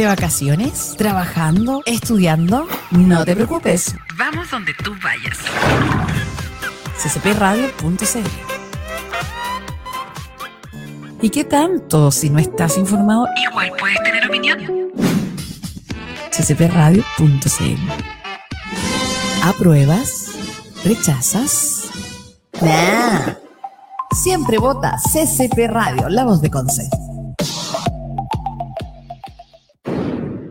¿De vacaciones? ¿Trabajando? ¿Estudiando? No te preocupes. Vamos donde tú vayas. ccpradio.cl ¿Y qué tanto si no estás informado? Igual puedes tener opinión. ccpradio.cl ¿Apruebas? ¿Rechazas? Nah. Siempre vota CCP Radio, la voz de Conce.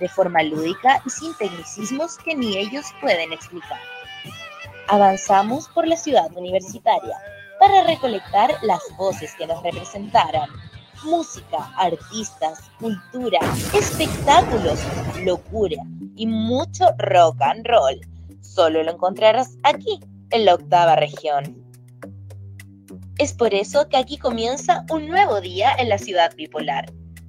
de forma lúdica y sin tecnicismos que ni ellos pueden explicar. Avanzamos por la ciudad universitaria para recolectar las voces que nos representaran. Música, artistas, cultura, espectáculos, locura y mucho rock and roll solo lo encontrarás aquí, en la octava región. Es por eso que aquí comienza un nuevo día en la ciudad bipolar.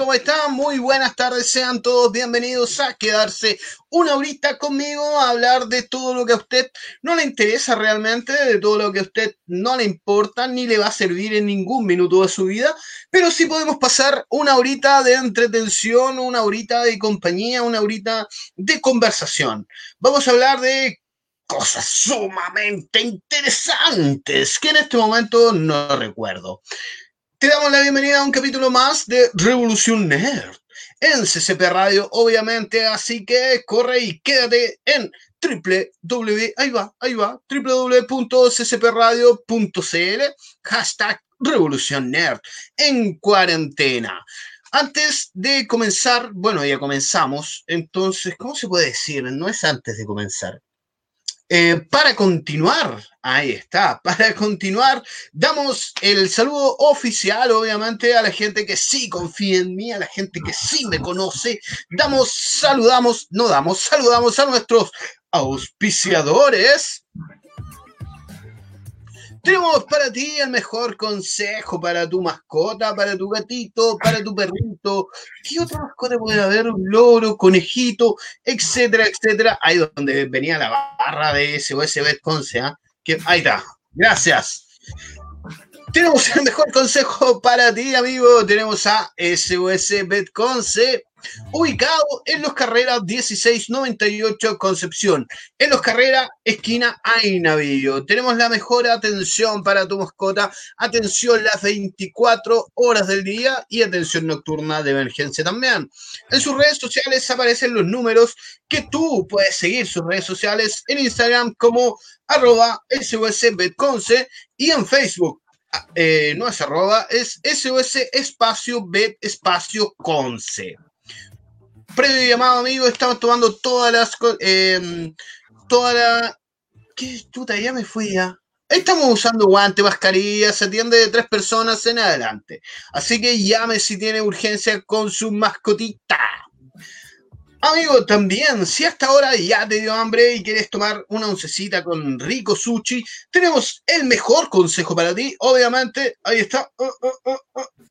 ¿cómo están? Muy buenas tardes, sean todos bienvenidos a quedarse una horita conmigo a hablar de todo lo que a usted no le interesa realmente, de todo lo que a usted no le importa ni le va a servir en ningún minuto de su vida, pero sí podemos pasar una horita de entretención, una horita de compañía, una horita de conversación. Vamos a hablar de cosas sumamente interesantes que en este momento no recuerdo. Te damos la bienvenida a un capítulo más de Revolución Nerd en CCP Radio, obviamente, así que corre y quédate en www, ahí va, ahí va, www.ccpradio.cl, hashtag Revolución Nerd en cuarentena. Antes de comenzar, bueno, ya comenzamos, entonces, ¿cómo se puede decir? No es antes de comenzar. Eh, para continuar, ahí está, para continuar, damos el saludo oficial, obviamente, a la gente que sí confía en mí, a la gente que sí me conoce. Damos, saludamos, no damos, saludamos a nuestros auspiciadores. Tenemos para ti el mejor consejo para tu mascota, para tu gatito, para tu perrito. ¿Qué otra mascota puede haber? Un loro, conejito, etcétera, etcétera. Ahí donde venía la barra de SOS Betconce. ¿ah? Que, ahí está. Gracias. Tenemos el mejor consejo para ti, amigo. Tenemos a SOS Betconce, ubicado en Los Carreras 1698 Concepción. En Los Carreras, esquina Ainavillo. Tenemos la mejor atención para tu mascota. Atención las 24 horas del día y atención nocturna de emergencia también. En sus redes sociales aparecen los números que tú puedes seguir sus redes sociales en Instagram como arroba SOS Betconce y en Facebook eh, no es arroba, es SOS espacio bet espacio conce. Previo llamado, amigo, estamos tomando todas las. Eh, toda la. ¿Qué chuta? Ya me fui ya. Estamos usando guante, mascarilla, se atiende de tres personas en adelante. Así que llame si tiene urgencia con su mascotita. Amigo, también, si hasta ahora ya te dio hambre y quieres tomar una oncecita con rico sushi, tenemos el mejor consejo para ti. Obviamente, ahí está. Uh, uh,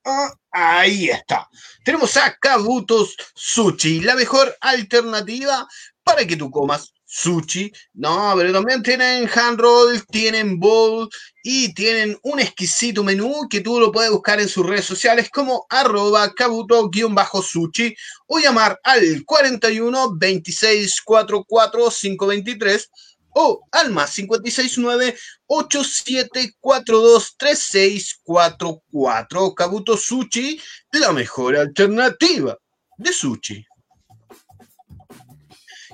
uh, ahí está. Tenemos a Kabutos Sushi, la mejor alternativa para que tú comas sushi. No, pero también tienen hand roll, tienen bowl y tienen un exquisito menú que tú lo puedes buscar en sus redes sociales como arroba kabuto-sushi o llamar al 41 26 44 523 o al más 569 8742 3644. Kabuto Sushi, la mejor alternativa de sushi.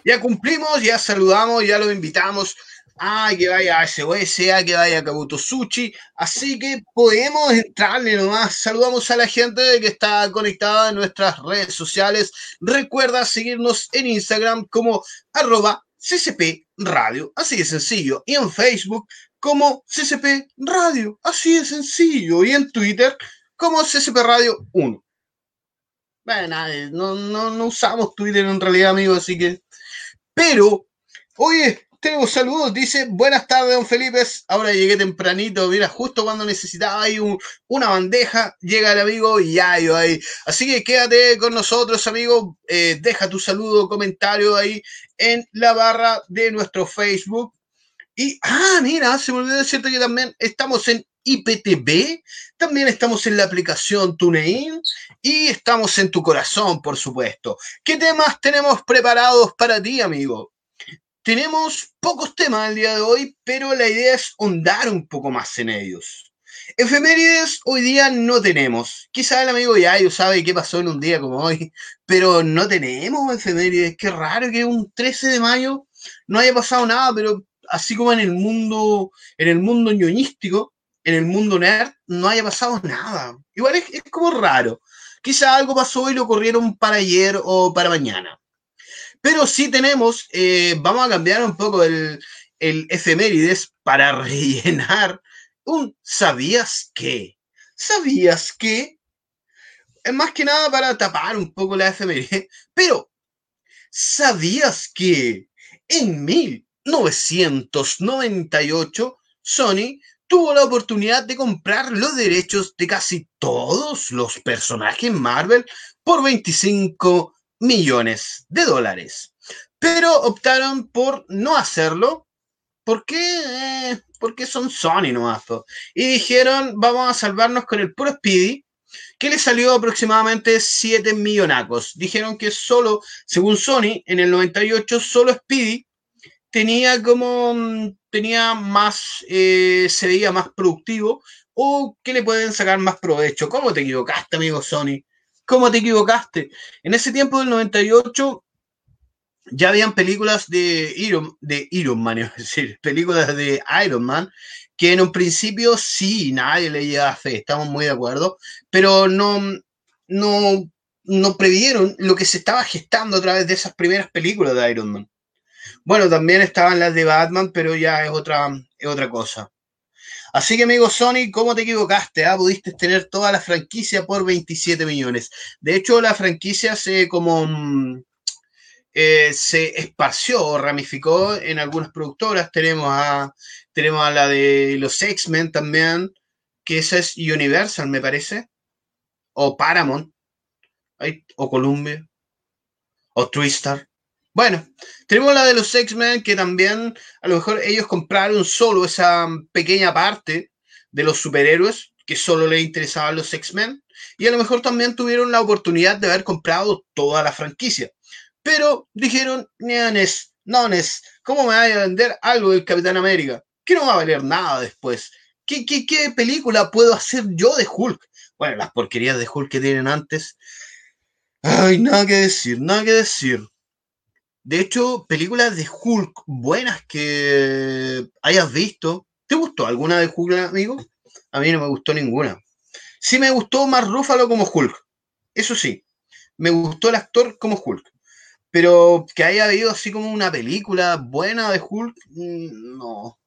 Ya cumplimos, ya saludamos, ya lo invitamos a que vaya a SOS, a que vaya a Kabuto Sushi. Así que podemos entrarle nomás. Saludamos a la gente que está conectada en nuestras redes sociales. Recuerda seguirnos en Instagram como arroba CCP Radio. Así de sencillo. Y en Facebook como CCP Radio. Así de sencillo. Y en Twitter como CCP Radio 1. Bueno, no, no, no usamos Twitter en realidad, amigos, así que pero, oye, tenemos saludos. Dice, buenas tardes, don Felipe. Ahora llegué tempranito. Mira, justo cuando necesitaba ahí un- una bandeja, llega el amigo y ya yo ahí. Así que quédate con nosotros, amigo. Eh, deja tu saludo, comentario ahí en la barra de nuestro Facebook. Y, ah, mira, se me olvidó decirte que también estamos en IPTV, también estamos en la aplicación TuneIn y estamos en tu corazón, por supuesto. ¿Qué temas tenemos preparados para ti, amigo? Tenemos pocos temas el día de hoy, pero la idea es ahondar un poco más en ellos. Efemérides hoy día no tenemos. Quizá el amigo Yayo sabe qué pasó en un día como hoy, pero no tenemos efemérides. Qué raro que un 13 de mayo no haya pasado nada, pero así como en el mundo, en el mundo ñoñístico, en el mundo nerd, no haya pasado nada. Igual es, es como raro. Quizá algo pasó y lo corrieron para ayer o para mañana. Pero sí tenemos, eh, vamos a cambiar un poco el, el efemérides para rellenar un ¿sabías qué? ¿Sabías qué? Es más que nada para tapar un poco la efeméride. Pero, ¿sabías que en 1998 Sony tuvo la oportunidad de comprar los derechos de casi todos los personajes Marvel por 25 millones de dólares? Pero optaron por no hacerlo. ¿Por qué? Eh, porque son Sony nomás. Y dijeron, vamos a salvarnos con el puro Speedy, que le salió aproximadamente 7 millonacos. Dijeron que solo, según Sony, en el 98, solo Speedy tenía como, mm, tenía más, eh, se veía más productivo o que le pueden sacar más provecho. ¿Cómo te equivocaste, amigo Sony? ¿Cómo te equivocaste? En ese tiempo del 98 ya habían películas de Iron, de Iron Man, es decir, películas de Iron Man, que en un principio sí, nadie le llevaba fe, estamos muy de acuerdo, pero no, no, no previeron lo que se estaba gestando a través de esas primeras películas de Iron Man. Bueno, también estaban las de Batman, pero ya es otra, es otra cosa. Así que, amigo Sony, ¿cómo te equivocaste? ah? Pudiste tener toda la franquicia por 27 millones. De hecho, la franquicia se como mm, eh, se esparció o ramificó en algunas productoras. Tenemos a, tenemos a la de los X-Men también, que esa es Universal, me parece, o Paramount, o Columbia, o Tristar. Bueno, tenemos la de los X-Men, que también a lo mejor ellos compraron solo esa pequeña parte de los superhéroes, que solo les interesaban los X-Men, y a lo mejor también tuvieron la oportunidad de haber comprado toda la franquicia. Pero dijeron, Neones, nones, ¿cómo me vaya a vender algo del Capitán América? Que no va a valer nada después. ¿Qué, qué, qué película puedo hacer yo de Hulk? Bueno, las porquerías de Hulk que tienen antes. Ay, nada que decir, nada que decir. De hecho, películas de Hulk buenas que hayas visto. ¿Te gustó alguna de Hulk, amigo? A mí no me gustó ninguna. Sí me gustó más Rúfalo como Hulk. Eso sí, me gustó el actor como Hulk. Pero que haya habido así como una película buena de Hulk, mm, no.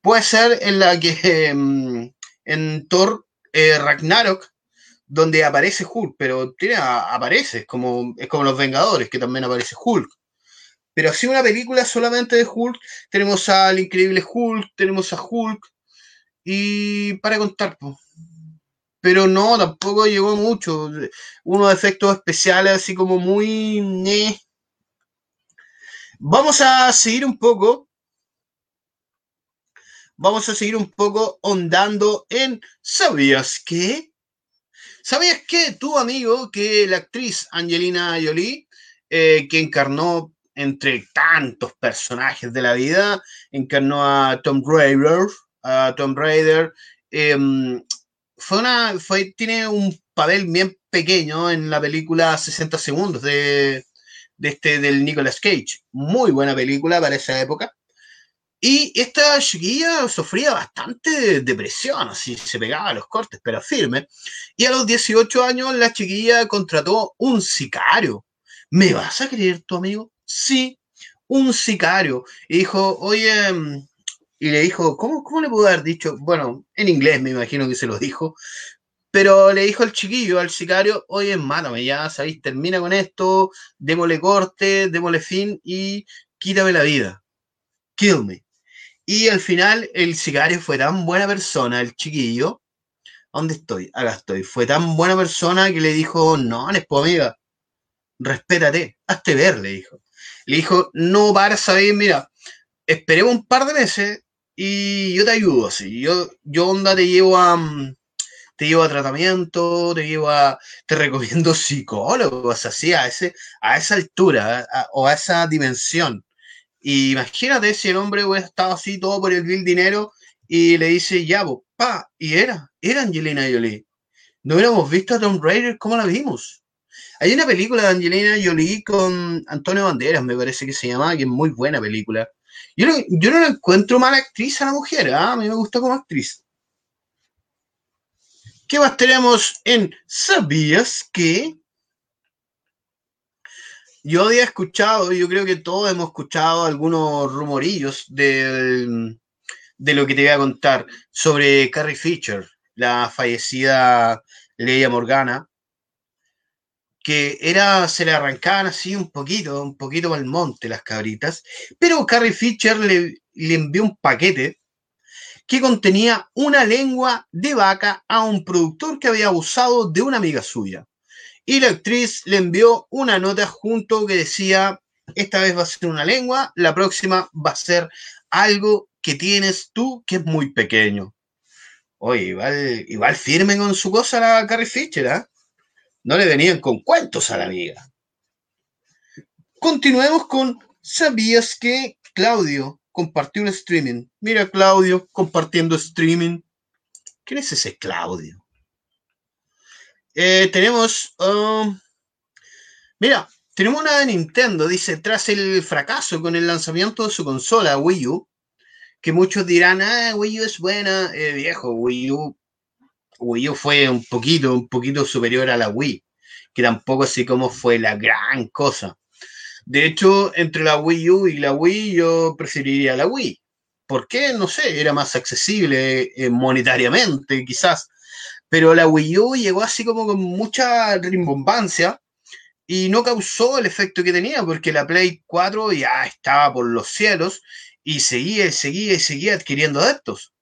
Puede ser en la que mm, en Thor eh, Ragnarok, donde aparece Hulk, pero tiene, aparece, es como, es como Los Vengadores, que también aparece Hulk. Pero así una película solamente de Hulk, tenemos al increíble Hulk, tenemos a Hulk, y para contar. Pero no, tampoco llegó mucho. Unos efectos especiales así como muy... ñe. Vamos a seguir un poco. Vamos a seguir un poco ondando en ¿Sabías qué? ¿Sabías qué? Tu amigo, que la actriz Angelina Jolie, eh, que encarnó entre tantos personajes de la vida, encarnó a Tom Raider, a Tom Raider, em, fue una, fue, tiene un papel bien pequeño en la película 60 segundos de, de este, del Nicolas Cage. Muy buena película para esa época. Y esta chiquilla sufría bastante depresión, así se pegaba a los cortes, pero firme. Y a los 18 años la chiquilla contrató un sicario. ¿Me vas a creer tu amigo? Sí, un sicario. Y dijo, oye, mm, y le dijo, ¿cómo, ¿cómo le pudo haber dicho? Bueno, en inglés me imagino que se lo dijo. Pero le dijo al chiquillo, al sicario, oye, mátame ya, ¿sabéis? Termina con esto, démosle corte, démosle fin y quítame la vida. Kill me. Y al final el sicario fue tan buena persona, el chiquillo. ¿Dónde estoy? Acá estoy. Fue tan buena persona que le dijo, no, Nespo, amiga, respétate, hazte ver, le dijo. Le dijo, no para saber, mira, esperemos un par de meses y yo te ayudo, así. Yo, yo onda te llevo a, mm, te llevo a tratamiento, te llevo a, te recomiendo psicólogos, así, a, ese, a esa altura a- a- o a esa dimensión. Y imagínate si el hombre hubiera estado así todo por el vil dinero y le dice, ya, pues, pa, y era, era Angelina Jolie. No hubiéramos visto a Tomb Raider como la vimos. Hay una película de Angelina Jolie con Antonio Banderas, me parece que se llama, que es muy buena película. Yo no, yo no la encuentro mala actriz a la mujer, ¿ah? a mí me gusta como actriz. ¿Qué más tenemos en ¿Sabías que? Yo había escuchado, yo creo que todos hemos escuchado algunos rumorillos del- de lo que te voy a contar sobre Carrie Fisher, la fallecida Leia Morgana, que era, se le arrancaban así un poquito, un poquito al monte las cabritas, pero Carrie Fisher le, le envió un paquete que contenía una lengua de vaca a un productor que había abusado de una amiga suya. Y la actriz le envió una nota junto que decía, esta vez va a ser una lengua, la próxima va a ser algo que tienes tú que es muy pequeño. Oye, igual, igual firme con su cosa la Carrie Fisher, ¿ah? No le venían con cuentos a la amiga. Continuemos con ¿Sabías que Claudio compartió un streaming? Mira, Claudio compartiendo streaming. ¿Quién es ese Claudio? Eh, tenemos. um, mira, tenemos una de Nintendo. Dice: tras el fracaso con el lanzamiento de su consola Wii U, que muchos dirán, ah, Wii U es buena, eh, viejo, Wii U, Wii U fue un poquito, un poquito superior a la Wii, que tampoco así como fue la gran cosa. De hecho, entre la Wii U y la Wii, yo preferiría la Wii. ¿Por qué? No sé, era más accesible eh, monetariamente, quizás. Pero la Wii U llegó así como con mucha rimbombancia y no causó el efecto que tenía, porque la Play 4 ya estaba por los cielos y seguía y seguía y seguía adquiriendo adeptos.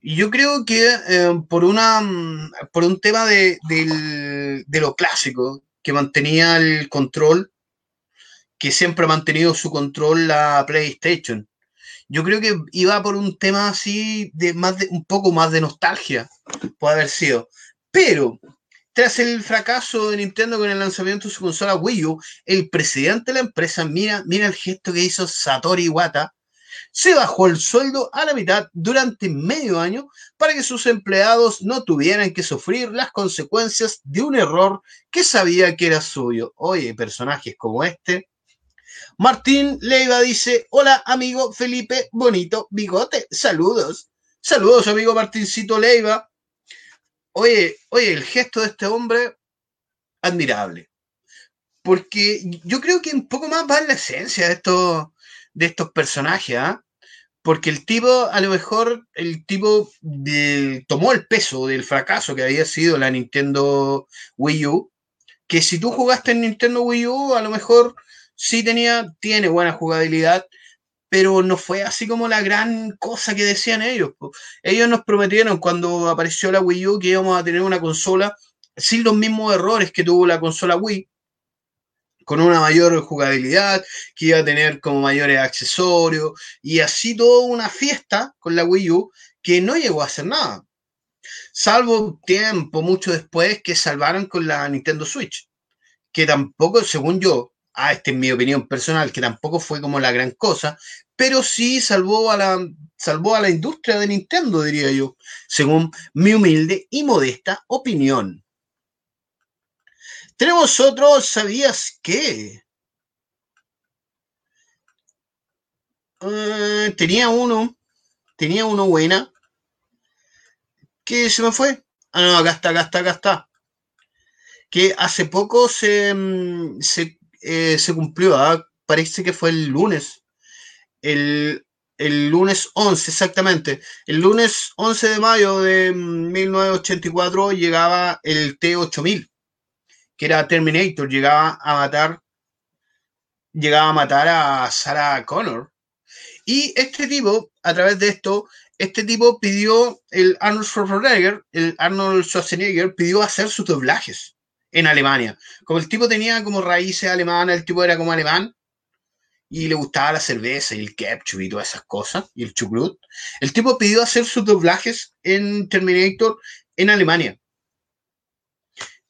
Y yo creo que eh, por, una, mm, por un tema de, de lo clásico, que mantenía el control, que siempre ha mantenido su control la PlayStation. Yo creo que iba por un tema así de más de un poco más de nostalgia, puede haber sido. Pero tras el fracaso de Nintendo con el lanzamiento de su consola Wii U, el presidente de la empresa, mira, mira el gesto que hizo Satoru Iwata, se bajó el sueldo a la mitad durante medio año para que sus empleados no tuvieran que sufrir las consecuencias de un error que sabía que era suyo. Oye, personajes como este. Martín Leiva dice, hola amigo Felipe Bonito Bigote, saludos. Saludos amigo Martincito Leiva. Oye, oye, el gesto de este hombre, admirable. porque yo creo que un poco más va en la esencia de estos, personajes, ¿ah? Porque el tipo, a lo mejor, el tipo de- tomó el peso del fracaso que había sido la Nintendo Wii U, que si tú jugaste en Nintendo Wii U, a lo mejor sí tenía, tiene buena jugabilidad, pero no fue así como la gran cosa que decían ellos. Ellos nos prometieron cuando apareció la Wii U que íbamos a tener una consola sin los mismos errores que tuvo la consola Wii, con una mayor jugabilidad, que iba a tener como mayores accesorios, y así toda una fiesta con la Wii U que no llegó a hacer nada. Salvo tiempo, mucho después, que salvaron con la Nintendo Switch, que tampoco, según yo, ah, esta es mi opinión personal, que tampoco fue como la gran cosa, pero sí salvó a la, salvó a la industria de Nintendo, diría yo, según mi humilde y modesta opinión. Tenemos otro, ¿sabías qué? Eh, tenía uno, tenía uno buena, que se me fue. Ah, no, acá está, acá está, acá está. Que hace poco se, mm, se, eh, se cumplió, ah, parece que fue el lunes. El, el lunes 11, exactamente. El lunes 11 de mayo de mm, 1984 llegaba el T-8000, que era Terminator, llegaba a matar, llegaba a matar a Sarah Connor. Y este tipo, a través de esto, este tipo pidió, el Arnold Schwarzenegger, el Arnold Schwarzenegger pidió hacer sus doblajes en Alemania. Como el tipo tenía como raíces alemanas, el tipo era como alemán y le gustaba la cerveza y el ketchup y todas esas cosas, y el chucrut. El tipo pidió hacer sus doblajes en Terminator en Alemania.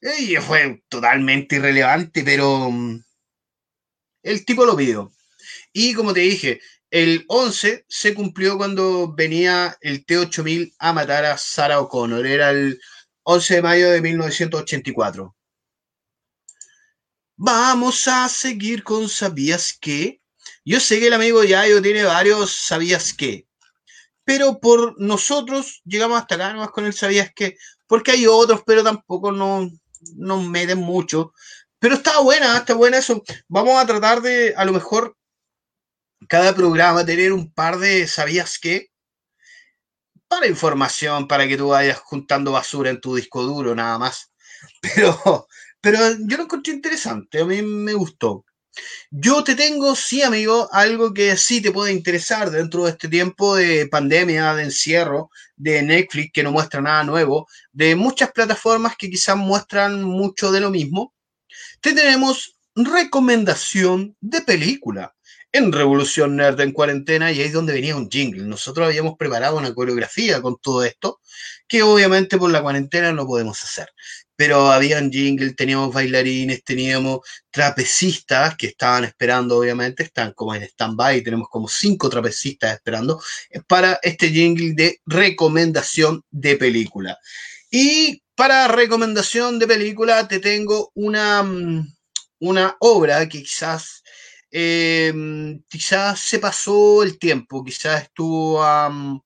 Y fue totalmente irrelevante, pero mm, el tipo lo pidió. Y como te dije, el 11 se cumplió cuando venía el T-8000 a matar a Sarah O'Connor. Era el 11 de mayo de 1984. Vamos a seguir con ¿Sabías qué? Yo sé que el amigo Yayo tiene varios ¿Sabías qué? Pero por nosotros llegamos hasta acá nomás con el ¿Sabías qué? Porque hay otros, pero tampoco nos, nos meten mucho. Pero está buena, está buena eso. Vamos a tratar de, a lo mejor, cada programa tener un par de ¿Sabías qué? Para información, para que tú vayas juntando basura en tu disco duro, nada más. Pero, pero yo lo encontré interesante, a mí me gustó. Yo te tengo, sí, amigo, algo que sí te puede interesar dentro de este tiempo de pandemia, de encierro, de Netflix que no muestra nada nuevo, de muchas plataformas que quizás muestran mucho de lo mismo. Te tenemos recomendación de película en Revolución Nerd en cuarentena y ahí es donde venía un jingle. Nosotros habíamos preparado una coreografía con todo esto, que obviamente por la cuarentena no podemos hacer. Pero habían jingle, teníamos bailarines, teníamos trapecistas que estaban esperando, obviamente, están como en stand-by, tenemos como cinco trapecistas esperando para este jingle de recomendación de película. Y para recomendación de película te tengo una, mm, una obra que quizás eh, quizás se pasó el tiempo, quizás estuvo, um,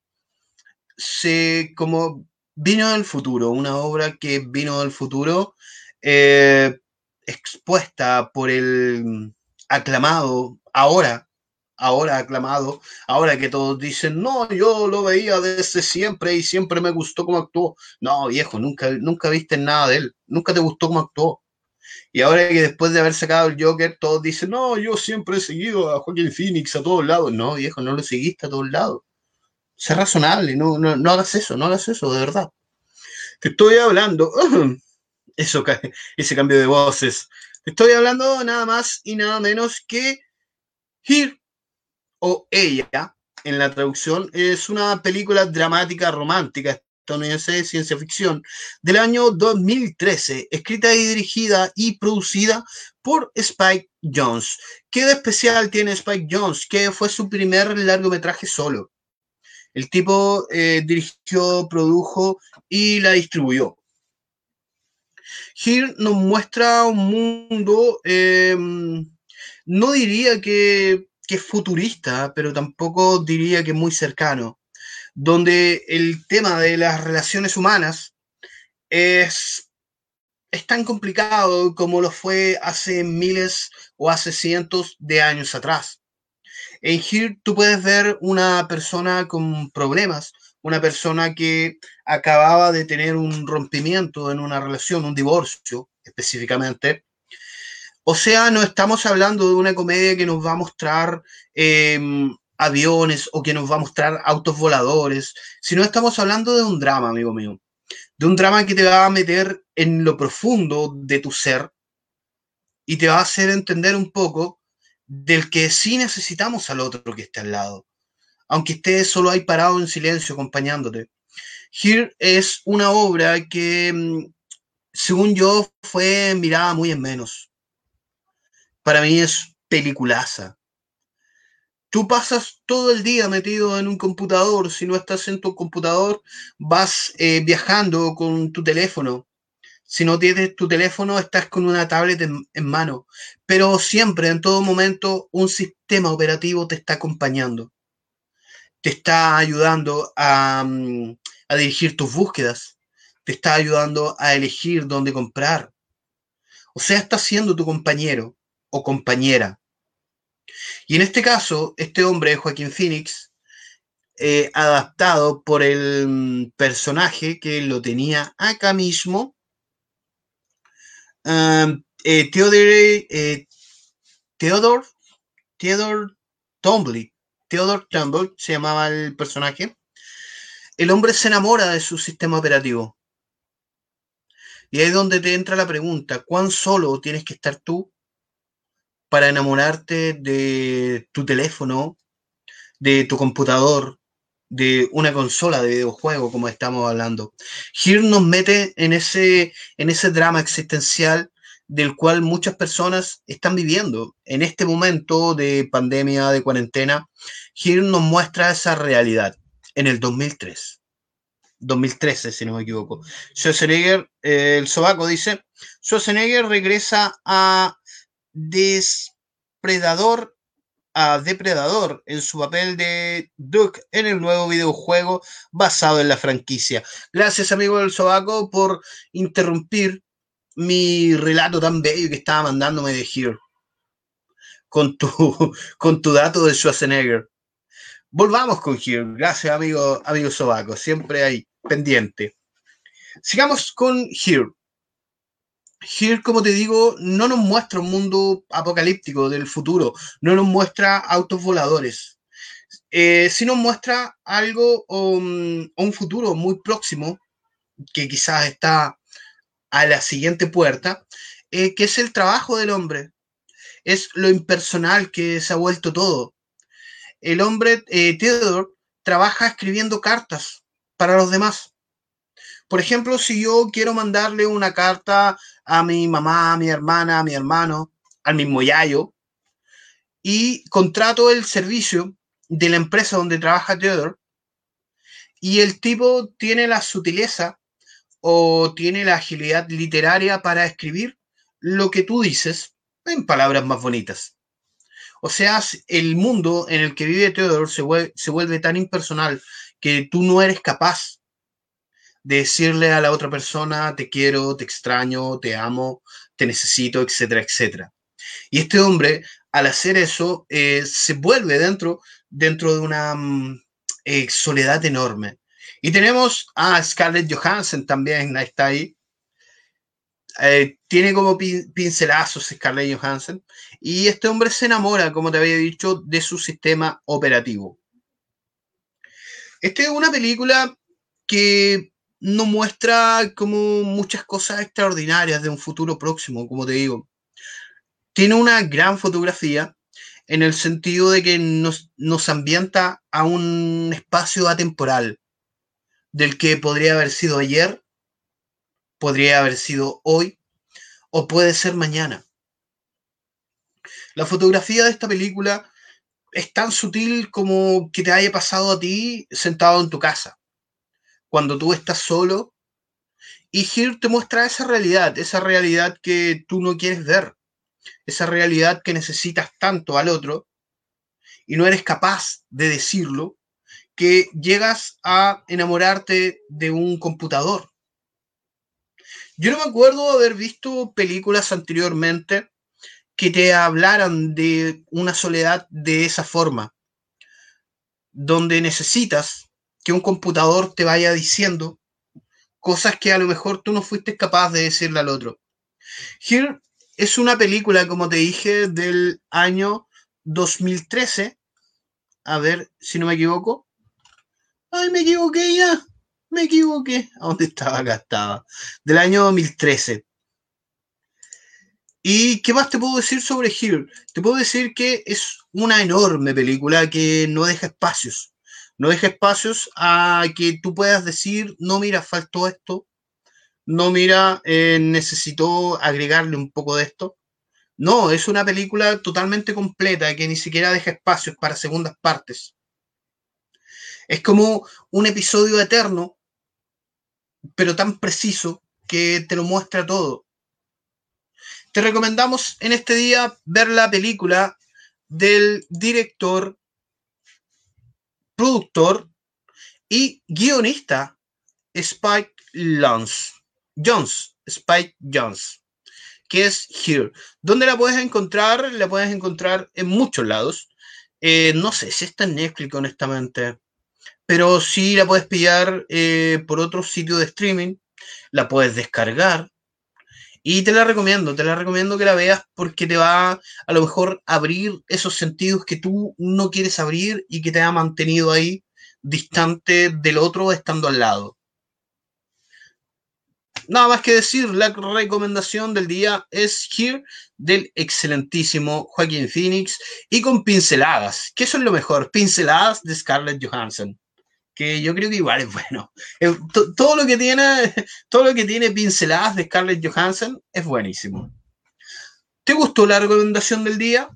se, como vino del futuro, una obra que vino del futuro, eh, expuesta por el aclamado, ahora, ahora aclamado, ahora que todos dicen, no, yo lo veía desde siempre y siempre me gustó cómo actuó. No, viejo, nunca, nunca viste nada de él, nunca te gustó cómo actuó. Y ahora que después de haber sacado el Joker, todos dicen, no, yo siempre he seguido a Joaquín Phoenix a todos lados. No, viejo, no lo seguiste a todos lados. Sé razonable, no, no, no hagas eso, no hagas eso, de verdad. Te estoy hablando, eso, ese cambio de voces. Te estoy hablando nada más y nada menos que Here o Ella, en la traducción, es una película dramática romántica estadounidense de ciencia ficción del año 2013, escrita y dirigida y producida por Spike Jones. ¿Qué de especial tiene Spike Jones? Que fue su primer largometraje solo. El tipo eh, dirigió, produjo y la distribuyó. Here nos muestra un mundo, eh, no diría que, futurista, pero tampoco diría que muy cercano, donde el tema de las relaciones humanas es, es tan complicado como lo fue hace miles o hace cientos de años atrás. En Here tú puedes ver una persona con problemas, una persona que acababa de tener un rompimiento en una relación, un divorcio específicamente. O sea, no estamos hablando de una comedia que nos va a mostrar em, aviones o que nos va a mostrar autos voladores, sino estamos hablando de un drama, amigo mío. De un drama que te va a meter en lo profundo de tu ser y te va a hacer entender un poco del que sí necesitamos al otro que esté al lado aunque estés solo ahí parado en silencio acompañándote. Here es una obra que, mm, según yo, fue mirada muy en menos. Para mí es peliculaza. Tú pasas todo el día metido en un computador. Si no estás en tu computador, vas eh, viajando con tu teléfono. Si no tienes tu teléfono, estás con una tablet en, mano. Pero siempre, en todo momento, un sistema operativo te está acompañando te está ayudando mm, a, dirigir tus búsquedas, te está ayudando a elegir dónde comprar. O sea, está siendo tu compañero o compañera. Y en este caso, este hombre, Joaquín Phoenix, eh, adaptado por el mm, personaje que lo tenía acá mismo, um, Theodore, Theodore, Theodore Theodore se llamaba el personaje, el hombre se enamora de su sistema operativo. Y ahí es donde te entra la pregunta, ¿cuán solo tienes que estar tú para enamorarte de tu teléfono, de tu computador, de una consola de videojuego, como estamos hablando? Here nos mete en ese, en ese drama existencial del cual muchas personas están viviendo en este momento de pandemia, de cuarentena. Here nos muestra esa realidad en el 2003. 2013, si no me equivoco. Schwarzenegger, eh, el sobaco dice, Schwarzenegger regresa a Depredador, a Depredador en su papel de Duke en el nuevo videojuego basado en la franquicia. Gracias, amigo del sobaco, por interrumpir mi relato tan bello que estaba mandándome de Here con tu, con tu dato de Schwarzenegger. Volvamos con Here. Gracias, amigo, amigo Sobaco. Siempre ahí, pendiente. Sigamos con Here. Here, como te digo, no nos muestra un mundo apocalíptico del futuro, no nos muestra autos voladores. Eh, nos muestra algo, um, un futuro muy próximo, que quizás está a la siguiente puerta, eh, que es el trabajo del hombre. Es lo impersonal que se ha vuelto todo. El hombre, eh, Theodore, trabaja escribiendo cartas para los demás. Por ejemplo, si yo quiero mandarle una carta a mi mamá, a mi hermana, a mi hermano, al mismo Yayo, y contrato el servicio de la empresa donde trabaja Theodore, y el tipo tiene la sutileza o tiene la agilidad literaria para escribir lo que tú dices en palabras más bonitas. O sea, el mundo en el que vive Theodore se vuelve, se vuelve tan impersonal que tú no eres capaz decirle a la otra persona te quiero, te extraño, te amo, te necesito, etcétera, etcétera. Y este hombre, al hacer eso, eh, se vuelve dentro, dentro de una mm, eh, soledad enorme. Y tenemos a Scarlett Johansson también, está ahí. Eh, tiene como pincelazos Scarlett Johansson. Y este hombre se enamora, como te había dicho, de su sistema operativo. Esta es una película que nos muestra como muchas cosas extraordinarias de un futuro próximo, como te digo. Tiene una gran fotografía en el sentido de que nos, nos ambienta a un espacio atemporal del que podría haber sido ayer, podría haber sido hoy o puede ser mañana. La fotografía de esta película es tan sutil como que te haya pasado a ti sentado en tu casa, cuando tú estás solo y Here te muestra esa realidad, esa realidad que tú no quieres ver, esa realidad que necesitas tanto al otro y no eres capaz de decirlo que llegas a enamorarte de un computador. Yo no me acuerdo haber visto películas anteriormente que te hablaran de una soledad de esa forma, donde necesitas que un computador te vaya diciendo cosas que a lo mejor tú no fuiste capaz de decirle al otro. Here es una película, como te dije, del año 2013. A ver si no me equivoco. Ay, me equivoqué ya. Me equivoqué. ¿A dónde estaba? Acá estaba. Del año 2013. ¿Y qué más te puedo decir sobre Here? Te puedo decir que es una enorme película que no deja espacios. No deja espacios a que tú puedas decir, no, mira, faltó esto. No, mira, eh, necesito agregarle un poco de esto. No, es una película totalmente completa que ni siquiera deja espacios para segundas partes. Es como un episodio eterno, pero tan preciso que te lo muestra todo. Te recomendamos en este día ver la película del director, productor y guionista Spike Jones. Jones, Spike Jones, que es Here. ¿Dónde la puedes encontrar? La puedes encontrar en muchos lados. Eh, no sé si está en Netflix, honestamente pero sí la puedes pillar eh, por otro sitio de streaming, la puedes descargar y te la recomiendo, te la recomiendo que la veas porque te va a lo mejor abrir esos sentidos que tú no quieres abrir y que te ha mantenido ahí distante del otro estando al lado. Nada más que decir, la recomendación del día es Here del excelentísimo Joaquín Phoenix y con pinceladas, que es lo mejor, pinceladas de Scarlett Johansson que yo creo que igual es bueno. Todo lo que tiene, todo lo que tiene pinceladas de Scarlett Johansson es buenísimo. ¿Te gustó la recomendación del día?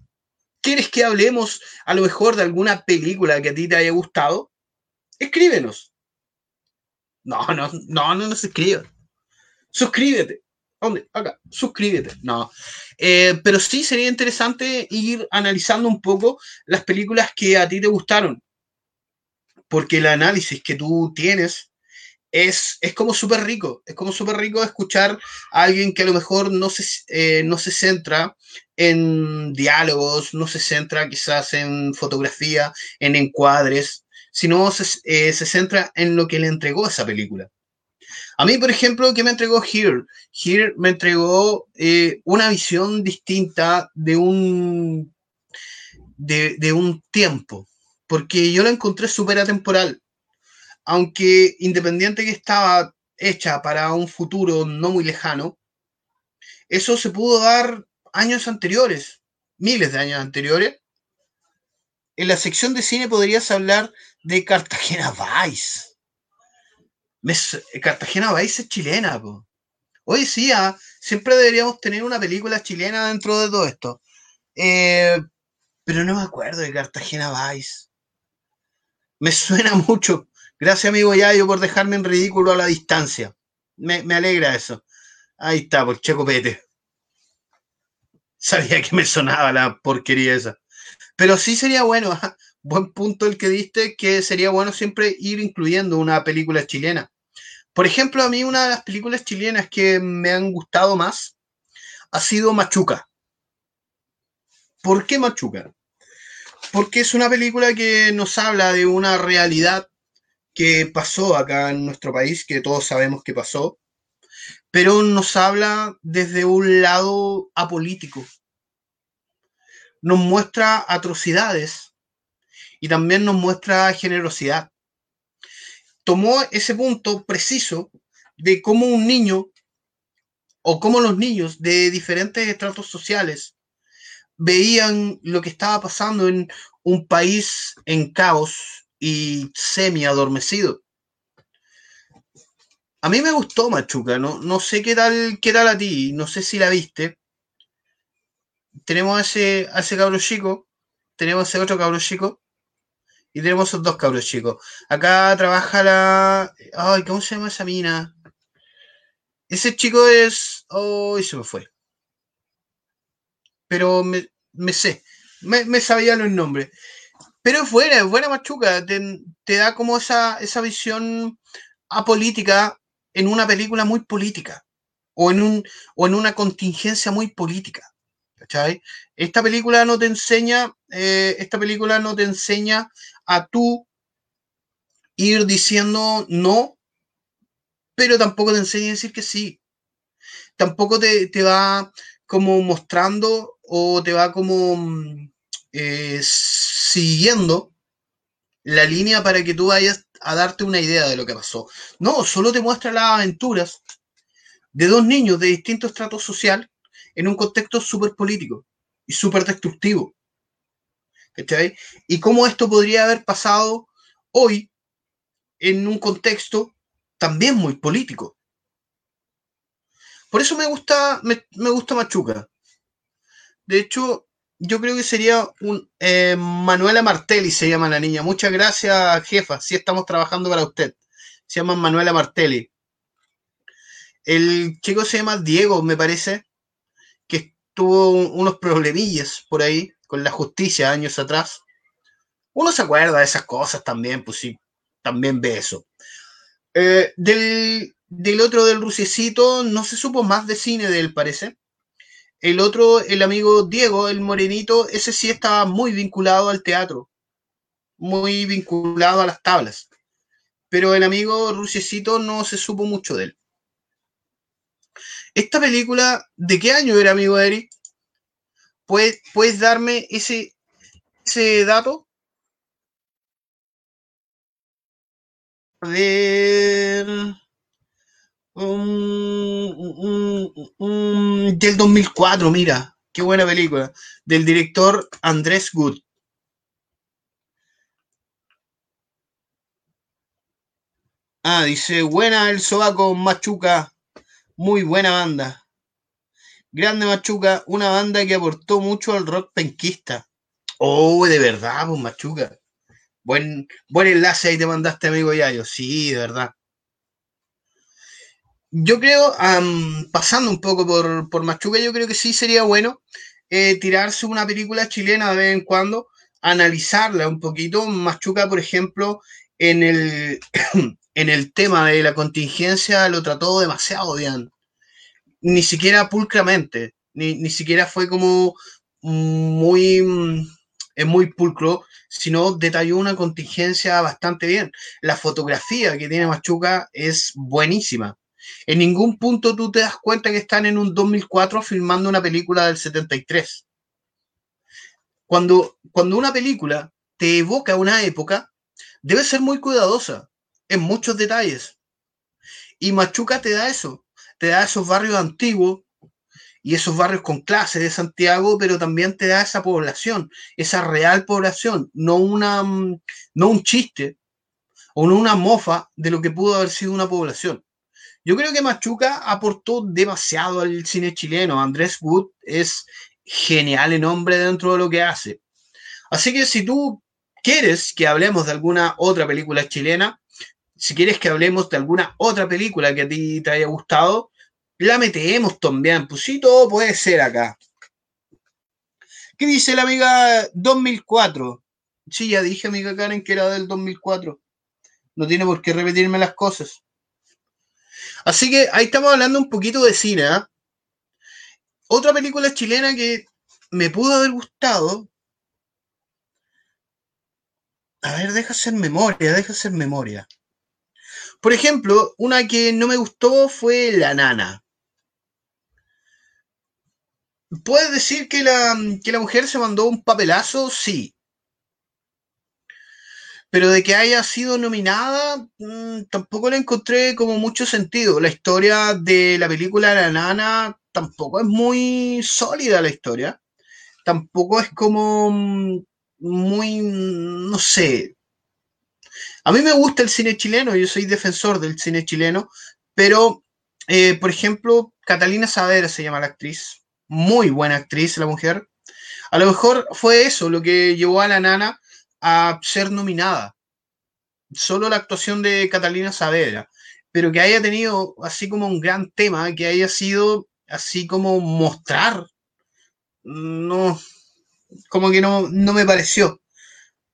¿Quieres que hablemos a lo mejor de alguna película que a ti te haya gustado? Escríbenos. No, no, no, no nos escribas. Suscríbete. ¿Dónde? Acá. Suscríbete. No. Eh, pero sí sería interesante ir analizando un poco las películas que a ti te gustaron porque el análisis que tú tienes es, es como súper rico, es como súper rico escuchar a alguien que a lo mejor no se, eh, no se centra en diálogos, no se centra quizás en fotografía, en encuadres, sino se, eh, se centra en lo que le entregó esa película. A mí, por ejemplo, ¿qué me entregó Here? Here me entregó eh, una visión distinta de un, de, de un tiempo, porque yo la encontré súper atemporal. Aunque independiente que estaba hecha para un futuro no muy lejano, eso se pudo dar años anteriores, miles de años anteriores. En la sección de cine podrías hablar de Cartagena Vice. Cartagena Vice es chilena, Hoy sí, siempre deberíamos tener una película chilena dentro de todo esto. Eh, pero no me acuerdo de Cartagena Vice. Me suena mucho. Gracias, amigo Yayo, por dejarme en ridículo a la distancia. Me, alegra eso. Ahí está, por Checo Pete. Sabía que me sonaba la porquería esa. Pero sí sería bueno, buen punto el que diste, que sería bueno siempre ir incluyendo una película chilena. Por ejemplo, a mí una de las películas chilenas que me han gustado más ha sido Machuca. ¿Por qué Machuca? Porque es una película que nos habla de una realidad que pasó acá en nuestro país, que todos sabemos que pasó, pero nos habla desde un lado apolítico. Nos muestra atrocidades y también nos muestra generosidad. Tomó ese punto preciso de cómo un niño o cómo los niños de diferentes estratos sociales veían lo que estaba pasando en un país en caos y semi adormecido. A mí me gustó Machuca, no, no sé qué tal, qué tal a ti, no sé si la viste. Tenemos a ese, a ese cabro chico, tenemos a ese otro cabro chico y tenemos esos dos cabros chicos. Acá trabaja la. Ay, ¿cómo se llama esa mina? Ese chico es. Oh, se me fue pero me, sé, me, sabía los nombres. Pero es buena, es buena Machuca, te, te da como esa, esa visión apolítica en una película muy política. o en, un, o en una contingencia muy política. ¿cachai? Esta película no te enseña, eh, esta película no te enseña a tú ir diciendo no, pero tampoco te enseña a decir que sí. Tampoco te, te va como mostrando o te va como mm, eh, siguiendo la línea para que tú vayas a darte una idea de lo que pasó. No, solo te muestra las aventuras de dos niños de distinto estrato social en un contexto súper político y súper destructivo. ¿Cachai? Y cómo esto podría haber pasado hoy en un contexto también muy político. Por eso me gusta, me, me gusta Machuca. De hecho, yo creo que sería un eh, Manuela Martelli se llama la niña. Muchas gracias, jefa. Sí estamos trabajando para usted. Se llama Manuela Martelli. El chico se llama Diego, me parece, que tuvo unos problemillas por ahí con la justicia años atrás. Uno se acuerda de esas cosas también, pues sí, también ve eso. Eh, del, del otro del Rusiecito no se supo más de cine de él, parece. El otro, el amigo Diego, el morenito, ese sí estaba muy vinculado al teatro, muy vinculado a las tablas. Pero el amigo Rusiecito no se supo mucho de él. Esta película, ¿de qué año era, amigo Eric? ¿Puedes, ¿puedes darme ese, ese dato? A ver. Del 2004, mira, qué buena película. Del director Andrés Good. Ah, dice, buena el sobaco Machuca, muy buena banda. Grande Machuca, una banda que aportó mucho al rock penquista. Oh, de verdad, pues Machuca. Buen, buen enlace ahí te mandaste, amigo Yayo. Sí, de verdad. Yo creo, am, pasando un poco por, por Machuca, yo creo que sí sería bueno eh, tirarse una película chilena de vez en cuando, analizarla un poquito. Machuca, por ejemplo, en el, en el tema de la contingencia lo trató demasiado bien. Ni siquiera pulcramente, ni, ni siquiera fue como muy, muy pulcro, sino detalló una contingencia bastante bien. La fotografía que tiene Machuca es buenísima. En ningún punto tú te das cuenta que están en un 2004 filmando una película del 73. Cuando, cuando una película te evoca una época, debe ser muy cuidadosa en muchos detalles. Y Machuca te da eso, te da esos barrios antiguos y esos barrios con clase de Santiago, pero también te da esa población, esa real población, no, una, mm, no un chiste o no una mofa de lo que pudo haber sido una población. Yo creo que Machuca aportó demasiado al cine chileno. Andrés Wood es genial en hombre dentro de lo que hace. Así que si tú quieres que hablemos de alguna otra película chilena, si quieres que hablemos de alguna otra película que a ti te haya gustado, la metemos también. Pues sí, todo puede ser acá. ¿Qué dice la amiga 2004? Sí, ya dije, amiga Karen, que era del 2004. No tiene por qué repetirme las cosas. Así que ahí estamos hablando un poquito de cine. ¿ah? Otra película chilena que me pudo haber gustado. A ver, deja hacer memoria, deja hacer memoria. Por ejemplo, una que no me gustó fue La Nana. ¿Puedes decir que la, que la mujer se mandó un papelazo? Sí. Pero de que haya sido nominada, mmm, tampoco le encontré como mucho sentido. La historia de la película La Nana tampoco es muy sólida la historia. Tampoco es como mm, muy, no sé. A mí me gusta el cine chileno, yo soy defensor del cine chileno, pero, eh, por ejemplo, Catalina Saavedra se llama la actriz, muy buena actriz la mujer. A lo mejor fue eso lo que llevó a la nana a ser nominada. Solo la actuación de Catalina Saavedra, pero que haya tenido así como un gran tema, que haya sido así como mostrar, no, como que no, no me pareció.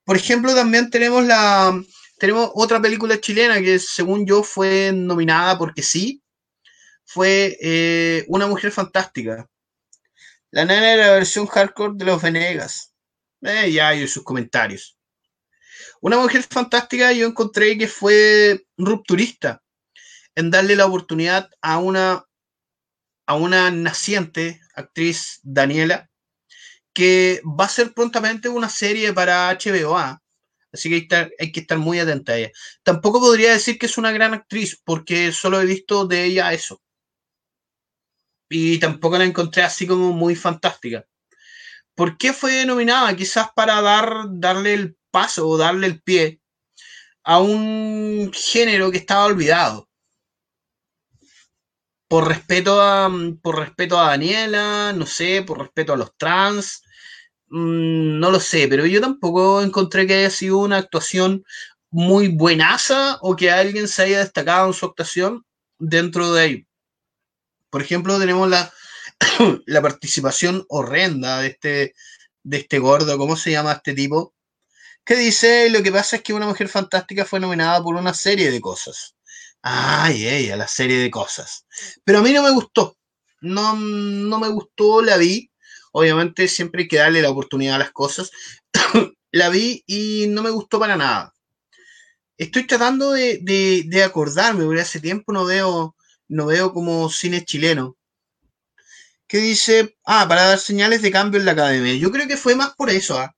Por ejemplo, también tenemos la tenemos otra película chilena que según yo fue nominada porque sí, fue eh, Una Mujer Fantástica. La nena era la versión hardcore de los Venegas. Eh, ya hay sus comentarios. Una Mujer Fantástica yo encontré que fue rupturista en darle la oportunidad a una, a una naciente actriz, Daniela, que va a ser prontamente una serie para HBO. ¿ah? Así que hay, que estar- que estar muy atenta a ella. Tampoco podría decir que es una gran actriz, porque solo he visto de ella eso. Y tampoco la encontré así como muy fantástica. ¿Por qué fue nominada? Quizás para dar, darle el paso o darle el pie a un género que estaba olvidado. Por respeto a, por respeto a Daniela, no sé, por respeto a los trans, mm, no lo sé, pero yo tampoco encontré que haya sido una actuación muy buenaza o que alguien se haya destacado en su actuación dentro de ahí. Por ejemplo, tenemos la, la participación horrenda de este, de este gordo, ¿cómo se llama este tipo? Que dice, lo que pasa es que una mujer fantástica fue nominada por una serie de cosas. Ay, ella, la serie de cosas. Pero a mí no me gustó. No, no me gustó, la vi. Obviamente siempre hay que darle la oportunidad a las cosas. la vi y no me gustó para nada. Estoy tratando de, acordarme, porque hace tiempo no veo, no veo como cine chileno. Que dice, ah, para dar señales de cambio en la academia. Yo creo que fue más por eso, ¿ah?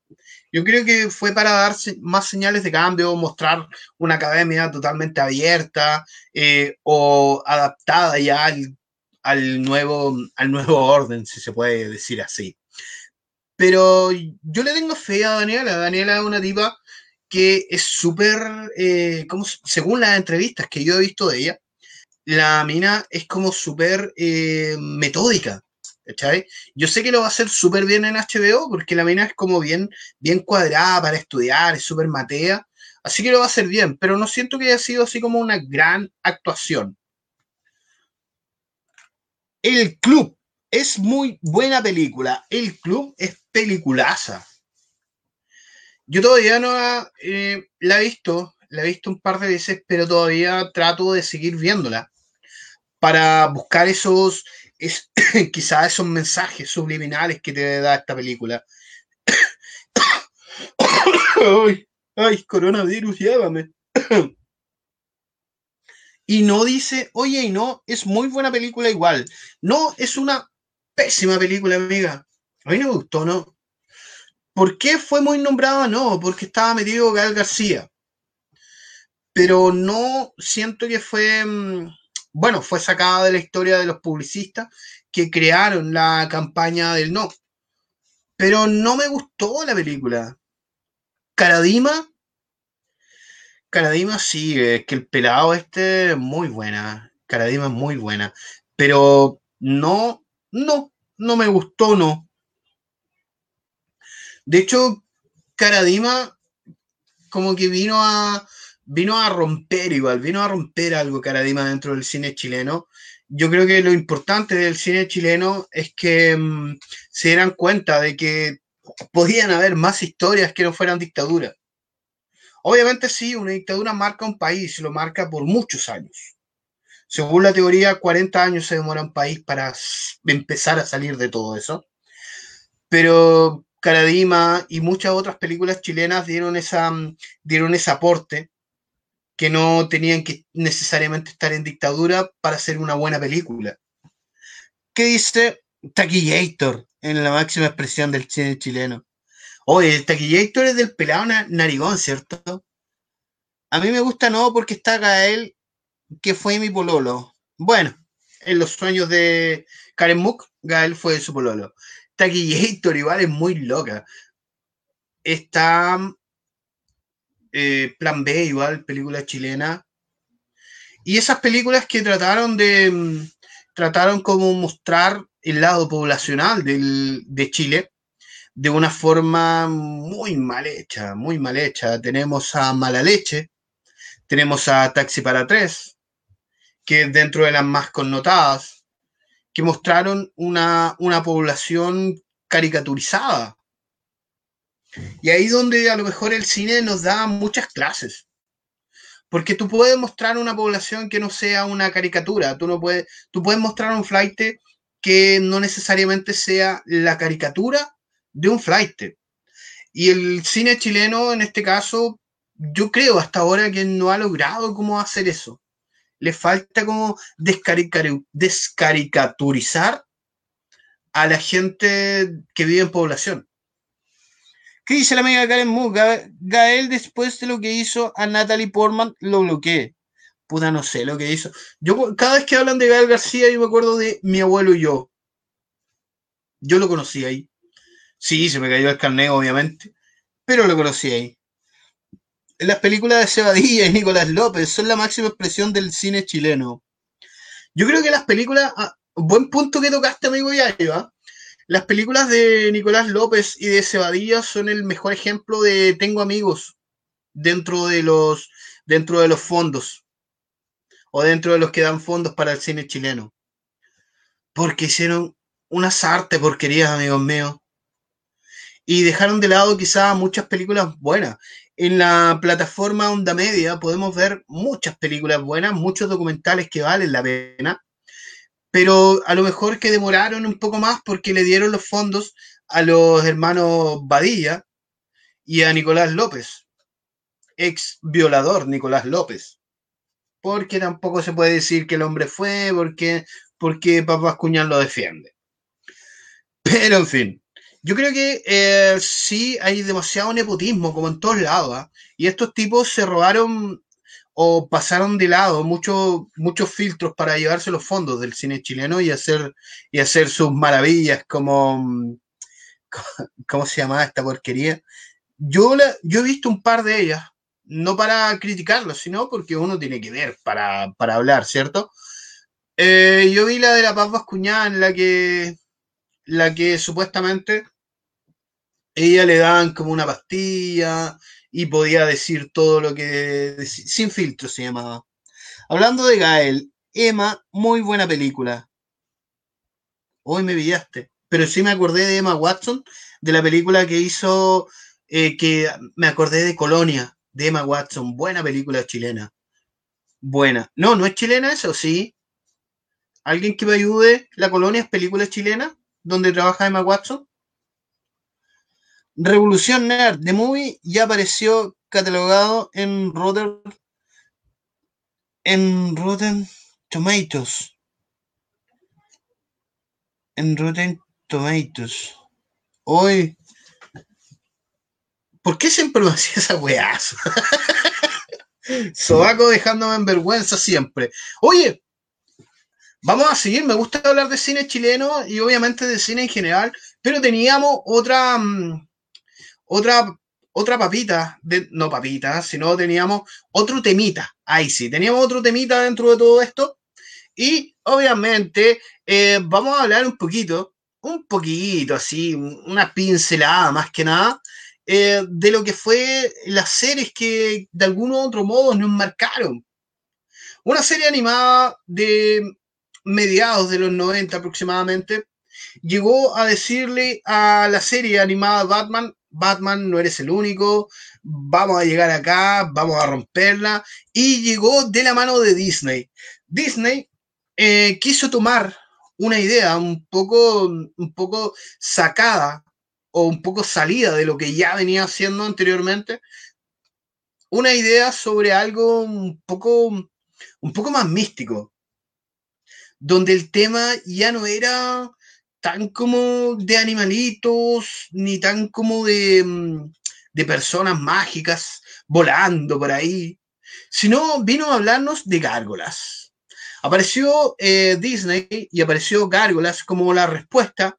Yo creo que fue para dar más señales de cambio, mostrar una academia totalmente abierta eh, o adaptada ya al, al nuevo, al nuevo orden, si se puede decir así. Pero yo le tengo fe a Daniela. Daniela es una tipa que es súper, eh, según las entrevistas que yo he visto de ella, la mina es como súper eh, metódica. ¿Cachai? Yo sé que lo va a hacer súper bien en HBO porque la mina es como bien, bien cuadrada para estudiar, es súper matea, así que lo va a hacer bien, pero no siento que haya sido así como una gran actuación. El Club es muy buena película. El Club es peliculaza. Yo todavía no eh, la he visto, la he visto un par de veces, pero todavía trato de seguir viéndola para buscar esos, es, quizás esos mensajes subliminales que te da esta película. ay, ay, coronavirus, llévame. y no dice, oye, y no, es muy buena película igual. No, es una pésima película, amiga. A mí no me gustó, ¿no? ¿Por qué fue muy nombrada? No, porque estaba metido Gal García. Pero no siento que fue, mm, bueno, fue sacada de la historia de los publicistas que crearon la campaña del no. Pero no me gustó la película. Caradima, Caradima sí, es que el pelado este es muy buena. Caradima es muy buena. Pero no, no, no me gustó, no. De hecho, Caradima como que vino a vino a romper igual, vino a romper algo Caradima dentro del cine chileno. Yo creo que lo importante del cine chileno es que mm, se dieran cuenta de que podían haber más historias que no fueran dictaduras. Obviamente sí, una dictadura marca un país, lo marca por muchos años. Según la teoría, 40 años se demora un país para empezar a salir de todo eso. Pero Caradima y muchas otras películas chilenas dieron, esa, mm, dieron ese aporte que no tenían que necesariamente estar en dictadura para hacer una buena película. ¿Qué dice Taquillator en la máxima expresión del cine chileno? Oye, el Taquillator es del pelado na- narigón, ¿cierto? A mí me gusta no porque está Gael, que fue mi pololo. Bueno, en los sueños de Karen Mook, Gael fue su pololo. Taquillator igual es muy loca. Está eh, Plan B, igual, película chilena. Y esas películas que trataron de, mm, trataron como mostrar el lado poblacional del, de Chile de una forma muy mal hecha, muy mal hecha. Tenemos a Mala Leche, tenemos a Taxi para Tres, que dentro de las más connotadas, que mostraron una, una población caricaturizada. Y ahí donde a lo mejor el cine nos da muchas clases. Porque tú puedes mostrar una población que no sea una caricatura. Tú no puedes, tú puedes mostrar un flight que no necesariamente sea la caricatura de un flight. Y el cine chileno, en este caso, yo creo hasta ahora que no ha logrado cómo hacer eso. Le falta como descarica- descaricaturizar a la gente que vive en población. ¿Qué dice la amiga Karen Mu? Ga- Gael, después de lo que hizo a Natalie Portman, lo bloqueé. Puta, no sé lo que hizo. Yo, cada vez que hablan de Gael García, yo me acuerdo de mi abuelo y yo. Yo lo conocí ahí. Sí, se me cayó el carnet, obviamente, pero lo conocí ahí. Las películas de Cebadilla y Nicolás López son la máxima expresión del cine chileno. Yo creo que las películas, ah, buen punto que tocaste, amigo Yayo, ¿ah? Las películas de Nicolás López y de Cebadilla son el mejor ejemplo de tengo amigos dentro de los dentro de los fondos o dentro de los que dan fondos para el cine chileno. Porque hicieron unas arte porquerías, amigos míos. Y dejaron de lado quizá muchas películas buenas. En la plataforma Onda Media podemos ver muchas películas buenas, muchos documentales que valen la pena, pero a lo mejor que demoraron un poco más porque le dieron los fondos a los hermanos Badilla y a Nicolás López, ex violador Nicolás López. Porque tampoco se puede decir que el hombre fue, porque, porque Papá Cuñal lo defiende. Pero en fin, yo creo que eh, sí hay demasiado nepotismo, como en todos lados, ¿ah? y estos tipos se robaron o pasaron de lado muchos filtros para llevarse los fondos del cine chileno y hacer, y hacer sus maravillas como, mm, ¿cómo se llama esta porquería? Yo, la, yo he visto un par de ellas, no para criticarlos, sino porque uno tiene que ver para, para hablar, ¿cierto? Eh, yo vi la de la Paz Bascuñán, la que, la que supuestamente ella le daban como una pastilla y podía decir todo lo que... Sin filtro se llamaba. Hablando de Gael, Emma, muy buena película. Hoy me pillaste. Pero sí me acordé de Emma Watson, de la película que hizo, eh, que me acordé de Colonia, de Emma Watson. Buena película chilena. Buena. No, no es chilena eso, sí. ¿Alguien que me ayude? ¿La Colonia es película chilena? ¿Donde trabaja Emma Watson? Revolución Nerd, The Movie, ya apareció catalogado en Rotten, en Rotten Tomatoes. En Rotten Tomatoes. Hoy. ¿Por qué siempre me hacía esa weá? Sobaco dejándome en vergüenza siempre. Oye, vamos a seguir. Me gusta hablar de cine chileno y obviamente de cine en general, pero teníamos otra. mm, otra, otra papita, no papita, sino teníamos otro temita. Ahí sí, teníamos otro temita dentro de todo esto. Y obviamente eh, vamos a hablar un poquito, un poquito así, una pincelada más que nada, eh, de lo que fue las series que de algún otro modo nos marcaron. Una serie animada de mediados de los 90 aproximadamente llegó a decirle a la serie animada Batman, Batman no eres el único, vamos a llegar acá, vamos a romperla, y llegó de la mano de Disney. Disney eh, quiso tomar una idea un poco, un poco sacada o un poco salida de lo que ya venía haciendo anteriormente, una idea sobre algo un poco, un poco más místico, donde el tema ya no era tan como de animalitos, ni tan como de, mm, de personas mágicas volando por ahí, sino vino a hablarnos de gárgolas. Apareció eh, Disney y apareció Gárgolas como la respuesta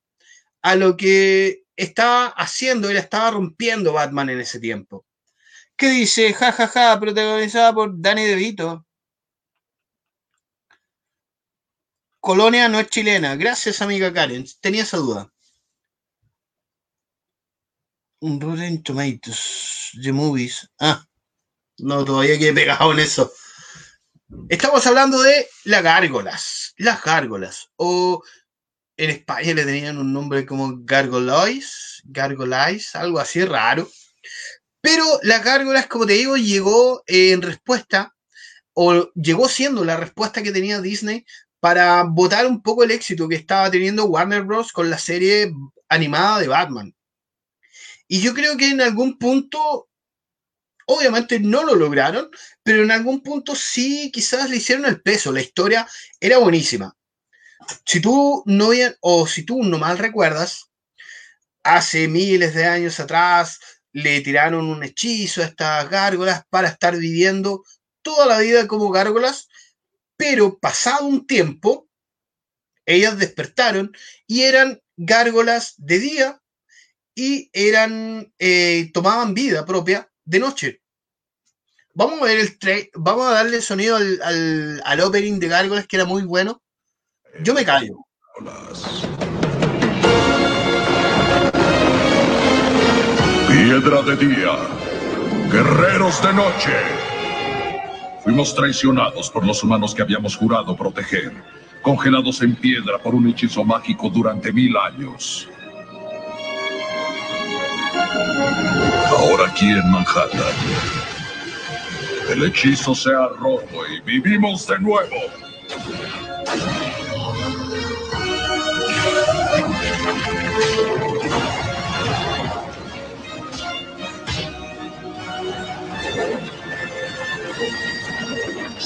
a lo que estaba haciendo, él estaba rompiendo Batman en ese tiempo. ¿Qué dice? Ja, ja, ja, protagonizada por Danny DeVito. Colonia no es chilena. Gracias, amiga Karen. Tenía esa duda. Rotten Tomatoes, The Movies. Ah, no, todavía quedé pegado en eso. Estamos hablando de las gárgolas. Las gárgolas. O en España le tenían un nombre como Gargolois, Gargolais, algo así raro. Pero las gárgolas, como te digo, llegó en respuesta o llegó siendo la respuesta que tenía Disney para votar un poco el éxito que estaba teniendo Warner Bros. con la serie animada de Batman. Y yo creo que en algún punto, obviamente no lo lograron, pero en algún punto sí quizás le hicieron el peso. La historia era buenísima. Si tú no, o si tú no mal recuerdas, hace miles de años atrás le tiraron un hechizo a estas gárgolas para estar viviendo toda la vida como gárgolas, pero pasado un tiempo, ellas despertaron y eran gárgolas de día y eran eh, tomaban vida propia de noche. Vamos a ver el vamos a darle sonido al, al, al opening de gárgolas que era muy bueno. Yo me callo. Piedra de día, guerreros de noche. Fuimos traicionados por los humanos que habíamos jurado proteger, congelados en piedra por un hechizo mágico durante mil años. Ahora aquí en Manhattan, el hechizo se ha roto y vivimos de nuevo.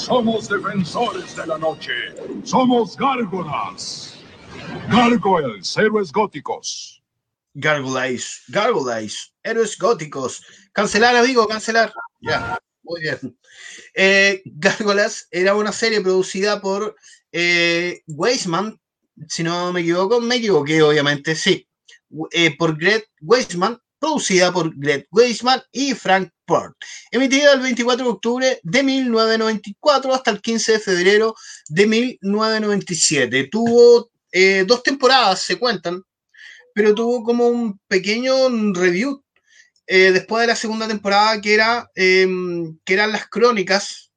Somos defensores de la noche. Somos gárgolas. Gargoyles, héroes góticos. Gargoyles, Gargoyles, héroes góticos. Cancelar, amigo, cancelar. Ya, muy bien. Eh, Gárgolas era una serie producida por eh, Weisman, si no me equivoco, me equivoqué, obviamente, sí. Eh, por Greg Weisman, producida por Greg Weisman y Frank Port. Emitida el 24 de octubre de 1994 hasta el 15 de febrero de 1997. Tuvo eh, dos temporadas, se cuentan, pero tuvo como un pequeño review eh, después de la segunda temporada que, era, em, que eran las crónicas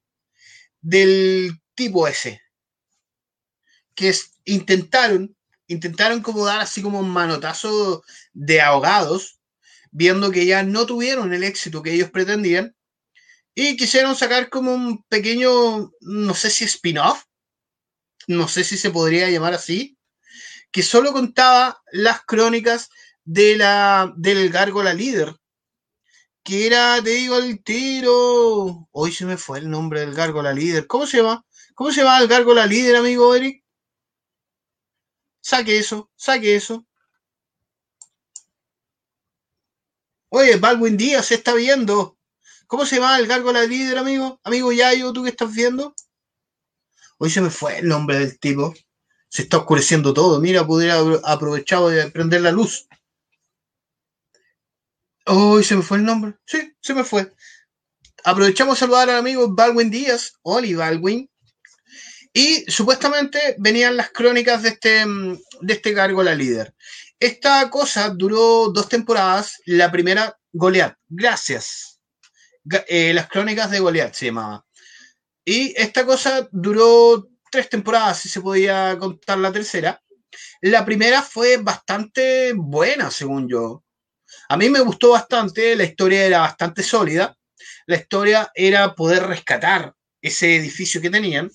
del tipo ese. Que intentaron, intentaron como dar así como un manotazo de ahogados viendo que ya no tuvieron el éxito que ellos pretendían y quisieron sacar como un pequeño, no sé si spin-off, no sé si se podría llamar así, que solo contaba las crónicas de la, del Gárgola líder, que era, te digo, el tiro, hoy se me fue el nombre del Gárgola líder, ¿cómo se llama? ¿Cómo se llama el Gárgola líder, amigo Eric? Saque eso, saque eso. Oye, Baldwin Díaz se está viendo. ¿Cómo se llama el gárgola líder, amigo? Amigo Yayo, ¿tú qué estás viendo? Hoy se me fue el nombre del tipo. Se está oscureciendo todo. Mira, pudiera aprovechar de prender la luz. Hoy se me fue el nombre. Sí, se me fue. Aprovechamos a saludar al amigo Baldwin Díaz, Oli Baldwin. Y supuestamente venían las crónicas de este, de este líder. Esta cosa duró dos temporadas. La primera, Goliath. Gracias. Eh, las crónicas de Goliath se llamaba. Y esta cosa duró tres temporadas, si se podía contar la tercera. La primera fue bastante buena, según yo. A mí me gustó bastante, la historia era bastante sólida. La historia era poder rescatar ese edificio que tenían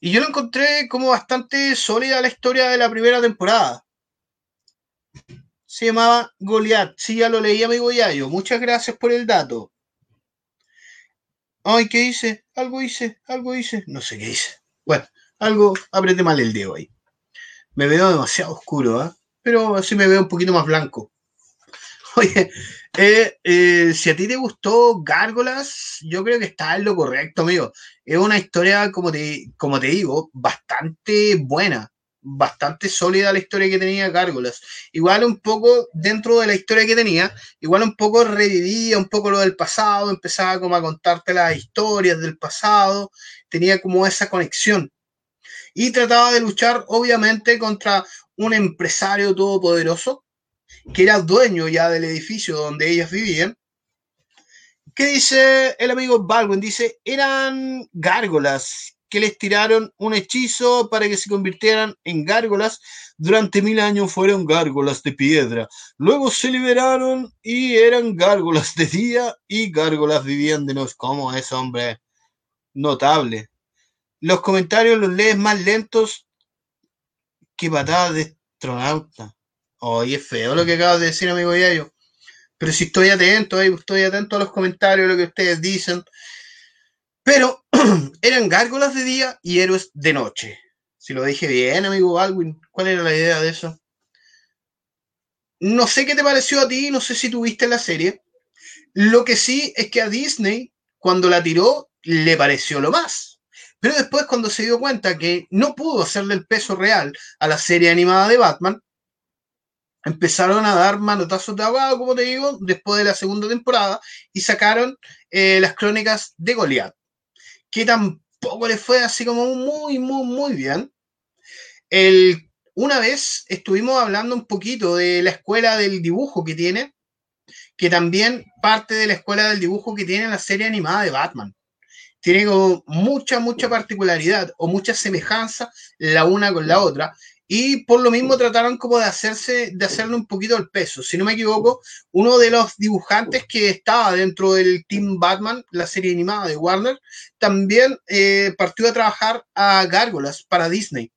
y yo lo encontré como bastante sólida la historia de la primera temporada. Se llamaba Goliath. Sí, ya lo leí, amigo Yayo. Muchas gracias por el dato. Ay, ¿qué hice? Algo hice, algo hice. No sé qué hice. Bueno, algo apreté mal el dedo ahí. Me veo demasiado oscuro, ¿ah? Pero así me veo un poquito más blanco. Oye, eh, eh, si a ti te gustó Gárgolas, yo creo que está en lo correcto, amigo. Es una historia, como te, como te digo, bastante buena, bastante sólida la historia que tenía Gárgolas. Igual un poco dentro de la historia que tenía, igual un poco revivía un poco lo del pasado, empezaba como a contarte las historias del pasado, tenía como esa conexión. Y trataba de luchar, obviamente, contra un empresario todopoderoso que era dueño ya del edificio donde ellas vivían. ¿Qué dice el amigo Baldwin? Dice, eran gárgolas que les tiraron un hechizo para que se convirtieran en gárgolas. Durante mil años fueron gárgolas de piedra. Luego se liberaron y eran gárgolas de día y gárgolas vivían de noche. ¿Cómo es, hombre? Notable. Los comentarios los lees más lentos que patadas de astronauta. Oye, es feo lo que acabas de decir, amigo Yayo. Pero si estoy atento, ahí estoy atento a los comentarios, lo que ustedes dicen. Pero eran gárgolas de día y héroes de noche. Si lo dije bien, amigo Baldwin, ¿cuál era la idea de eso? No sé qué te pareció a ti, no sé si tuviste la serie. Lo que sí es que a Disney, cuando la tiró, le pareció lo más. Pero después, cuando se dio cuenta que no pudo hacerle el peso real a la serie animada de Batman, empezaron a dar manotazos de ahogado, como te digo, después de la segunda temporada, y sacaron eh, las crónicas de Goliath, que tampoco le fue así como muy, muy, muy bien. El, una vez estuvimos hablando un poquito de la escuela del dibujo que tiene, que también parte de la escuela del dibujo que tiene la serie animada de Batman. Tiene como mucha, mucha particularidad o mucha semejanza la una con la otra. Y por lo mismo trataron como de hacerse, de hacerle un poquito el peso. Si no me equivoco, uno de los dibujantes que estaba dentro del Team Batman, la serie animada de Warner, también eh, partió a trabajar a Gárgolas para Disney.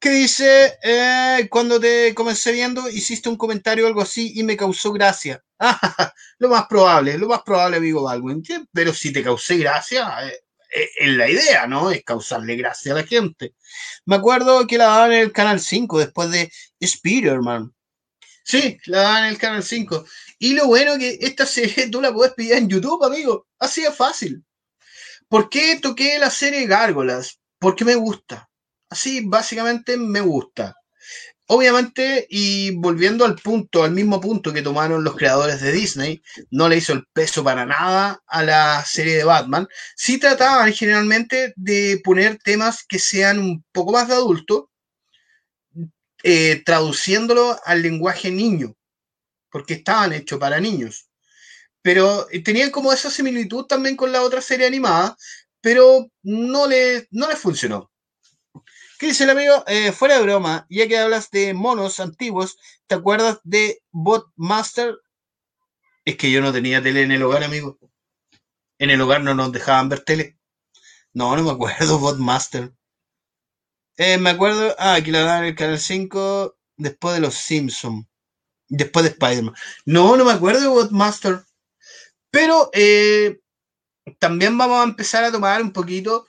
Que dice, eh, cuando te comencé viendo, hiciste un comentario o algo así y me causó gracia. lo más probable, lo más probable, amigo Baldwin. Pero si te causé gracia, eh, es la idea, ¿no? Es causarle gracia a la gente. Me acuerdo que la daban en el Canal 5 después de Spider-Man. Sí, la daban en el Canal 5. Y lo bueno que esta serie tú la puedes pillar en YouTube, amigo. Así es fácil. ¿Por qué toqué la serie Gárgolas? Porque me gusta. Así, básicamente me gusta. Obviamente, y volviendo al punto, al mismo punto que tomaron los creadores de Disney, no le hizo el peso para nada a la serie de Batman. Sí trataban generalmente de poner temas que sean un poco más de adulto, eh, traduciéndolo al lenguaje niño, porque estaban hechos para niños. Pero eh, tenían como esa similitud también con la otra serie animada, pero no le, no les funcionó. ¿Qué dice el amigo? Eh, fuera de broma, ya que hablas de monos antiguos, ¿te acuerdas de Botmaster? Es que yo no tenía tele en el hogar, amigo. En el hogar no nos dejaban ver tele. No, no me acuerdo, Botmaster. Eh, me acuerdo, ah, aquí la dan en el canal 5, después de los Simpsons. Después de Spider-Man. No, no me acuerdo de Botmaster. Pero eh, también vamos a empezar a tomar un poquito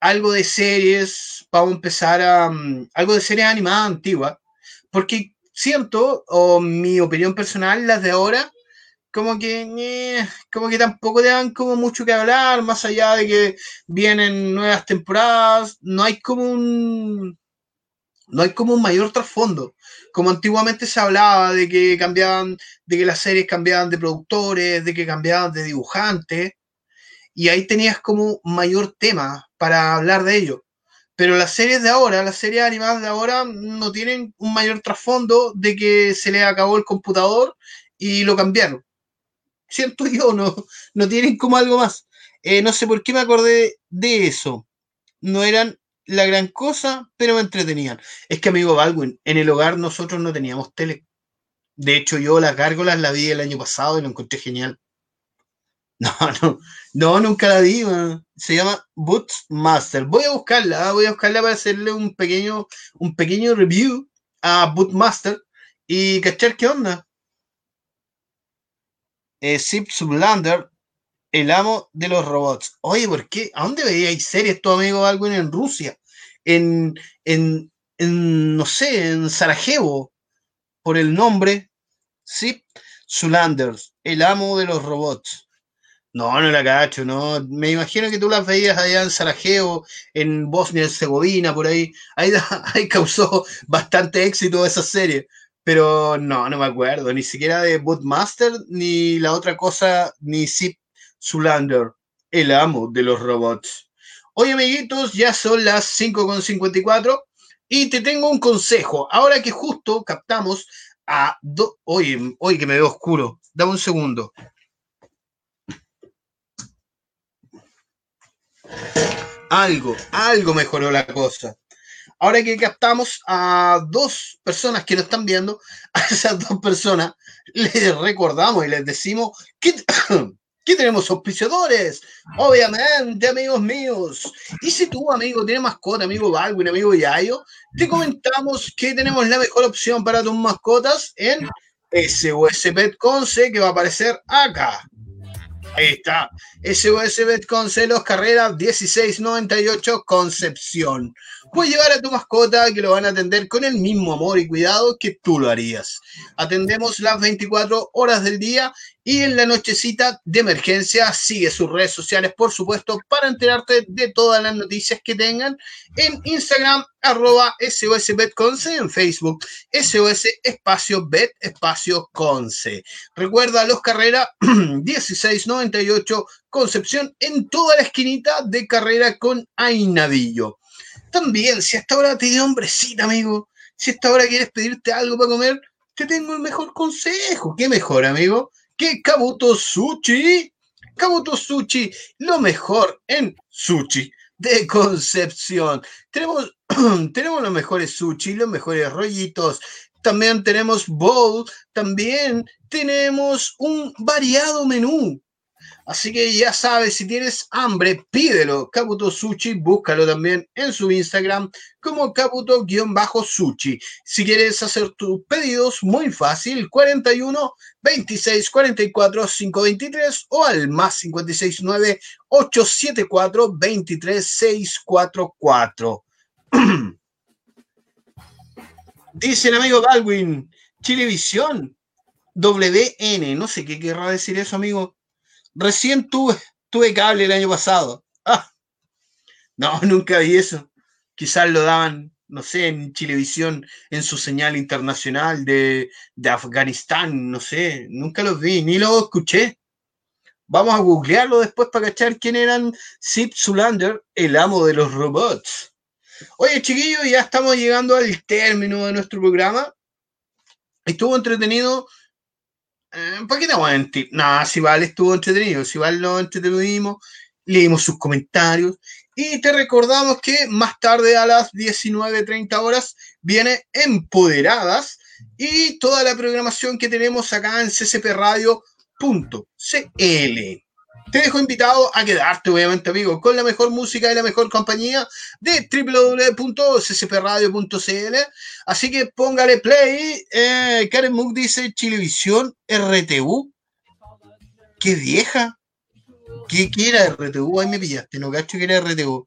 algo de series, vamos a empezar a um, algo de series animadas antiguas, porque siento, o mi opinión personal, las de ahora, como que, eh, como que tampoco te dan como mucho que hablar, más allá de que vienen nuevas temporadas, no hay como un, no hay como un mayor trasfondo. Como antiguamente se hablaba de que cambiaban, de que las series cambiaban de productores, de que cambiaban de dibujantes, y ahí tenías como mayor tema para hablar de ello. Pero las series de ahora, las series animadas de ahora, no tienen un mayor trasfondo de que se le acabó el computador y lo cambiaron. Siento yo, no, no tienen como algo más. Eh, no sé por qué me acordé de eso. No eran la gran cosa, pero me entretenían. Es que, amigo Baldwin, en el hogar nosotros no teníamos tele. De hecho, yo las gárgolas la vi el año pasado y lo encontré genial. No, no, no, nunca la vi, man. Se llama Boots Master. Voy a buscarla, ¿ah? voy a buscarla para hacerle un pequeño, un pequeño review a Bootmaster y cachar qué onda. Eh, Zip Sublander, el amo de los robots. Oye, ¿por qué? ¿A dónde veíais series tu amigo algo en Rusia? En, en, en, no sé, en Sarajevo, por el nombre. Zip Zulanders, el amo de los robots. No, no la cacho, no. Me imagino que tú las veías allá en Sarajevo, en Bosnia y Herzegovina, por ahí. Ahí, ahí causó bastante éxito esa serie. Pero no, no me acuerdo, ni siquiera de Bootmaster, ni la otra cosa, ni Zip Zulander, el amo de los robots. Oye, amiguitos, ya son las 5.54 y te tengo un consejo. Ahora que justo captamos a... Do... Oye, oye, que me veo oscuro. Dame un segundo. Algo, algo mejoró la cosa. Ahora que captamos a dos personas que nos están viendo, a esas dos personas les recordamos y les decimos que, que tenemos auspiciadores, obviamente, amigos míos. Y si tú, amigo, tienes mascota, amigo Baldwin, amigo Yayo, te comentamos que tenemos la mejor opción para tus mascotas en SOS Pet Conce, que va a aparecer acá. Ahí está. SOS Bet Concelos, carrera 1698, Concepción. Puedes llevar a tu mascota que lo van a atender con el mismo amor y cuidado que tú lo harías. Atendemos las 24 horas del día y en la nochecita de emergencia sigue sus redes sociales, por supuesto, para enterarte de todas las noticias que tengan en Instagram, arroba SOS Betconce, en Facebook, SOS Espacio Bet Espacio Conce. Recuerda los carreras 1698 Concepción en toda la esquinita de carrera con Ainavillo. También, si hasta ahora te dio hombrecita, amigo, si hasta ahora quieres pedirte algo para comer, te tengo el mejor consejo. ¿Qué mejor, amigo? Que Kabuto Sushi. Kabuto Sushi, lo mejor en sushi de Concepción. Tenemos, tenemos los mejores sushi, los mejores rollitos. También tenemos bowl, también tenemos un variado menú Así que ya sabes, si tienes hambre, pídelo. Kabuto Sushi, búscalo también en su Instagram como Kabuto-Sushi. Si quieres hacer tus pedidos, muy fácil, 41 26 44 523 o al más 569 874 23 644. Dice el amigo Baldwin, Chilevisión, WN, no sé qué querrá decir eso, amigo. Recién tuve, tuve cable el año pasado. Ah, no, nunca vi eso. Quizás lo daban, no sé, en Chilevisión, en su señal internacional de, de Afganistán, no sé. Nunca los vi, ni los escuché. Vamos a googlearlo después para cachar quién eran Zip Zulander, el amo de los robots. Oye, chiquillos, ya estamos llegando al término de nuestro programa. Estuvo entretenido ¿Para qué te voy a vale estuvo entretenido, si vale lo entretenimos, leímos sus comentarios y te recordamos que más tarde a las 19.30 horas viene Empoderadas y toda la programación que tenemos acá en ccpradio.cl. Te dejo invitado a quedarte, obviamente, amigo, con la mejor música y la mejor compañía de www.ccpradio.cl. Así que póngale play. Eh, Karen Mook dice Chilevisión RTU. ¡Qué vieja! ¿Qué, ¿Qué era RTU? Ahí me pillaste, no cacho que era RTU.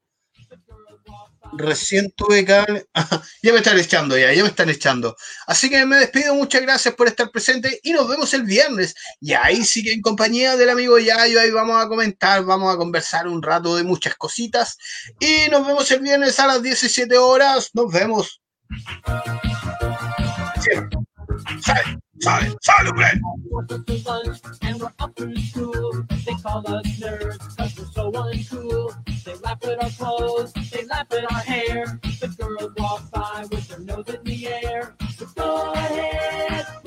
Recién tuve cable. ya me están echando, ya, ya me están echando. Así que me despido, muchas gracias por estar presente y nos vemos el viernes. Y ahí sigue en compañía del amigo Yayo, ahí vamos a comentar, vamos a conversar un rato de muchas cositas. Y nos vemos el viernes a las 17 horas. Nos vemos. Sale, sale, sale, hombre. and we're up through school. They call us nerds because we're so uncool. They laugh at our clothes, they laugh at our hair. The girls walk by with their nose in the air. So go ahead.